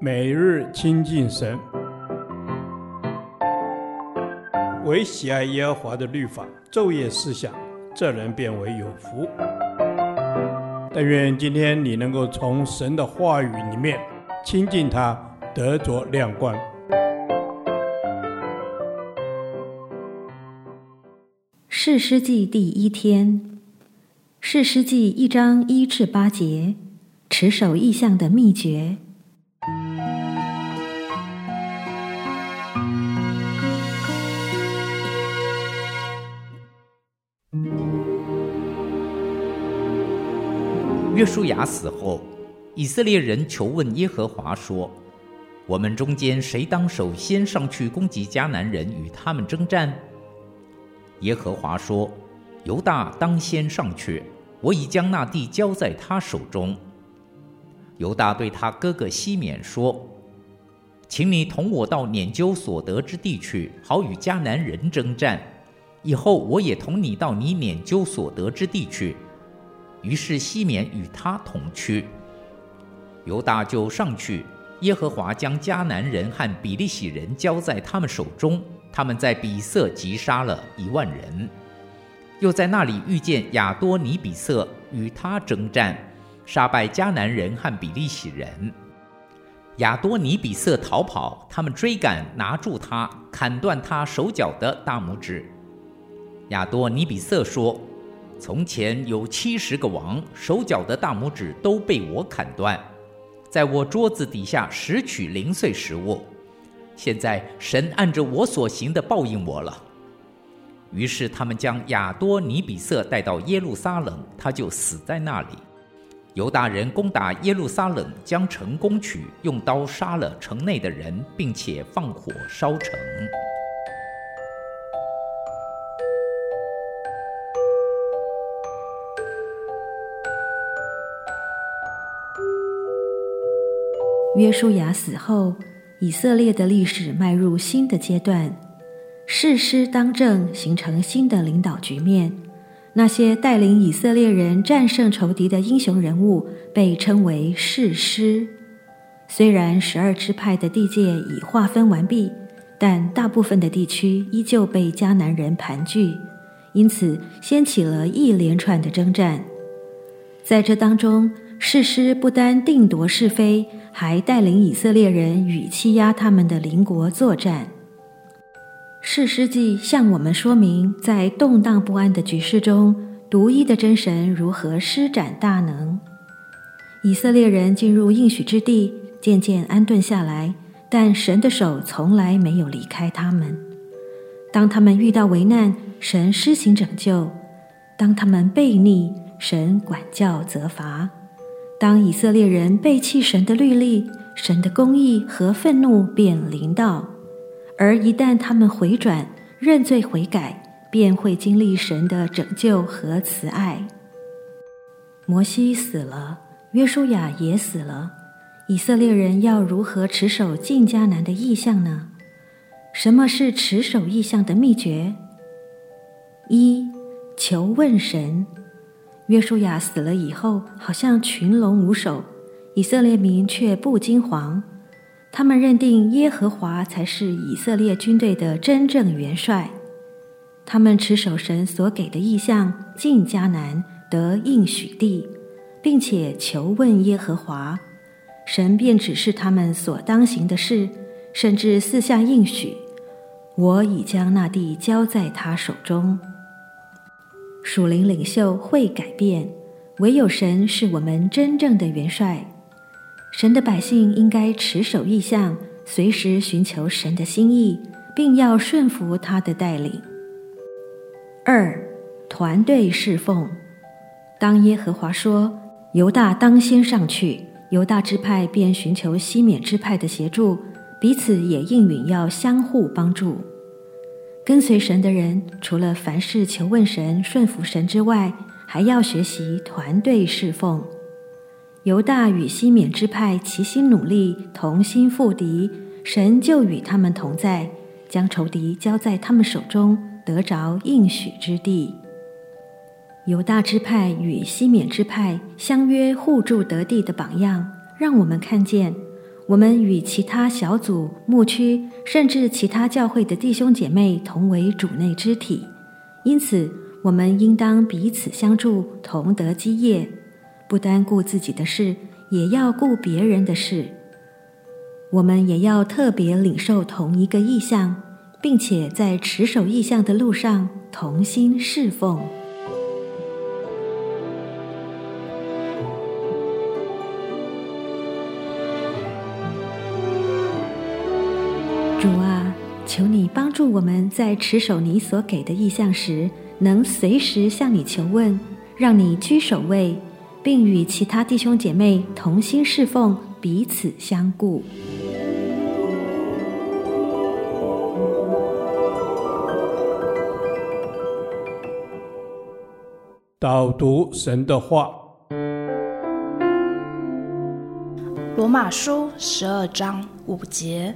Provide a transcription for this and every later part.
每日亲近神，唯喜爱耶和华的律法，昼夜思想，这人便为有福。但愿今天你能够从神的话语里面亲近他，得着亮光。士师记第一天，士师记一章一至八节，持守异象的秘诀。约书亚死后，以色列人求问耶和华说：“我们中间谁当首先上去攻击迦南人，与他们征战？”耶和华说：“犹大当先上去，我已将那地交在他手中。”犹大对他哥哥西缅说：“请你同我到拈阄所得之地去，好与迦南人征战。以后我也同你到你拈阄所得之地去。”于是西缅与他同去，犹大就上去。耶和华将迦南人和比利洗人交在他们手中，他们在比色击杀了一万人，又在那里遇见亚多尼比色，与他征战，杀败迦南人和比利洗人。亚多尼比色逃跑，他们追赶，拿住他，砍断他手脚的大拇指。亚多尼比色说。从前有七十个王，手脚的大拇指都被我砍断，在我桌子底下拾取零碎食物。现在神按着我所行的报应我了。于是他们将亚多尼比色带到耶路撒冷，他就死在那里。犹大人攻打耶路撒冷，将城攻取，用刀杀了城内的人，并且放火烧城。约书亚死后，以色列的历史迈入新的阶段，士师当政，形成新的领导局面。那些带领以色列人战胜仇敌的英雄人物，被称为士师。虽然十二支派的地界已划分完毕，但大部分的地区依旧被迦南人盘踞，因此掀起了一连串的征战。在这当中，士师不单定夺是非。还带领以色列人与欺压他们的邻国作战。士师记向我们说明，在动荡不安的局势中，独一的真神如何施展大能。以色列人进入应许之地，渐渐安顿下来，但神的手从来没有离开他们。当他们遇到危难，神施行拯救；当他们悖逆，神管教责罚。当以色列人背弃神的律例，神的公义和愤怒便临到；而一旦他们回转、认罪悔改，便会经历神的拯救和慈爱。摩西死了，约书亚也死了，以色列人要如何持守进迦南的意象呢？什么是持守意象的秘诀？一、求问神。约书亚死了以后，好像群龙无首，以色列民却不惊惶。他们认定耶和华才是以色列军队的真正元帅。他们持守神所给的意象，进迦南得应许地，并且求问耶和华，神便指示他们所当行的事，甚至四下应许：我已将那地交在他手中。属灵领袖会改变，唯有神是我们真正的元帅。神的百姓应该持守意向，随时寻求神的心意，并要顺服他的带领。二、团队侍奉。当耶和华说犹大当先上去，犹大支派便寻求西缅支派的协助，彼此也应允要相互帮助。跟随神的人，除了凡事求问神、顺服神之外，还要学习团队侍奉。犹大与西缅支派齐心努力，同心赴敌，神就与他们同在，将仇敌交在他们手中，得着应许之地。犹大支派与西缅支派相约互助得地的榜样，让我们看见，我们与其他小组、牧区，甚至其他教会的弟兄姐妹同为主内肢体，因此我们应当彼此相助，同得基业，不单顾自己的事，也要顾别人的事。我们也要特别领受同一个意向，并且在持守意向的路上同心侍奉。主啊，求你帮助我们在持守你所给的意向时，能随时向你求问，让你居首位，并与其他弟兄姐妹同心侍奉，彼此相顾。导读神的话，罗马书十二章五节。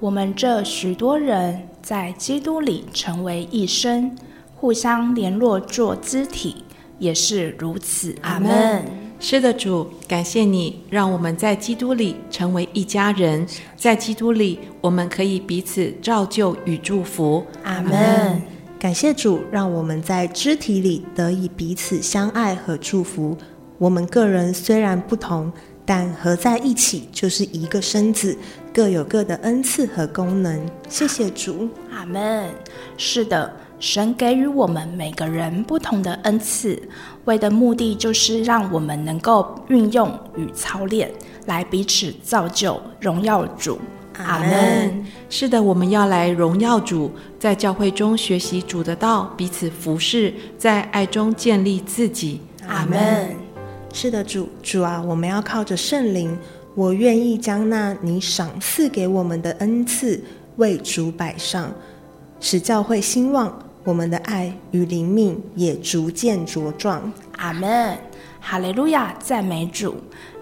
我们这许多人在基督里成为一生，互相联络做肢体，也是如此。阿门。是的，主，感谢你让我们在基督里成为一家人，在基督里我们可以彼此照旧与祝福。阿门。感谢主，让我们在肢体里得以彼此相爱和祝福。我们个人虽然不同。但合在一起就是一个身子，各有各的恩赐和功能。谢谢主，阿门。是的，神给予我们每个人不同的恩赐，为的目的就是让我们能够运用与操练，来彼此造就，荣耀主。阿门。是的，我们要来荣耀主，在教会中学习主的道，彼此服侍，在爱中建立自己。阿门。是的，主主啊，我们要靠着圣灵，我愿意将那你赏赐给我们的恩赐为主摆上，使教会兴旺，我们的爱与灵命也逐渐茁壮。阿门，哈利路亚，赞美主。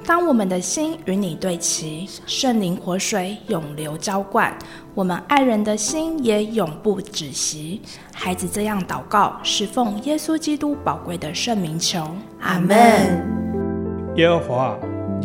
当我们的心与你对齐，圣灵活水永流浇灌，我们爱人的心也永不止息。孩子这样祷告，是奉耶稣基督宝贵的圣名求。阿门。耶和华，